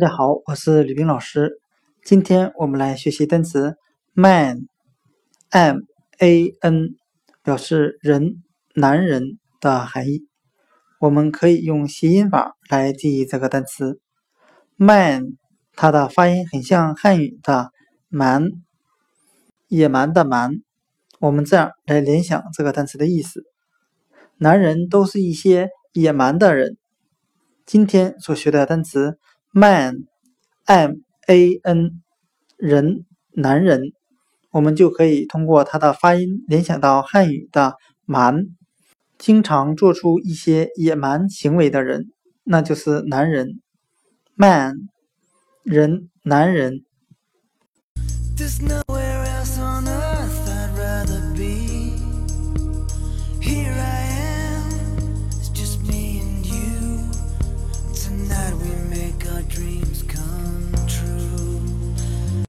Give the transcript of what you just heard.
大家好，我是吕冰老师。今天我们来学习单词 man，m a n，表示人、男人的含义。我们可以用谐音法来记忆这个单词 man，它的发音很像汉语的蛮，野蛮的蛮。我们这样来联想这个单词的意思：男人都是一些野蛮的人。今天所学的单词 man，m a n，人，男人，我们就可以通过它的发音联想到汉语的蛮，经常做出一些野蛮行为的人，那就是男人。man，人，男人。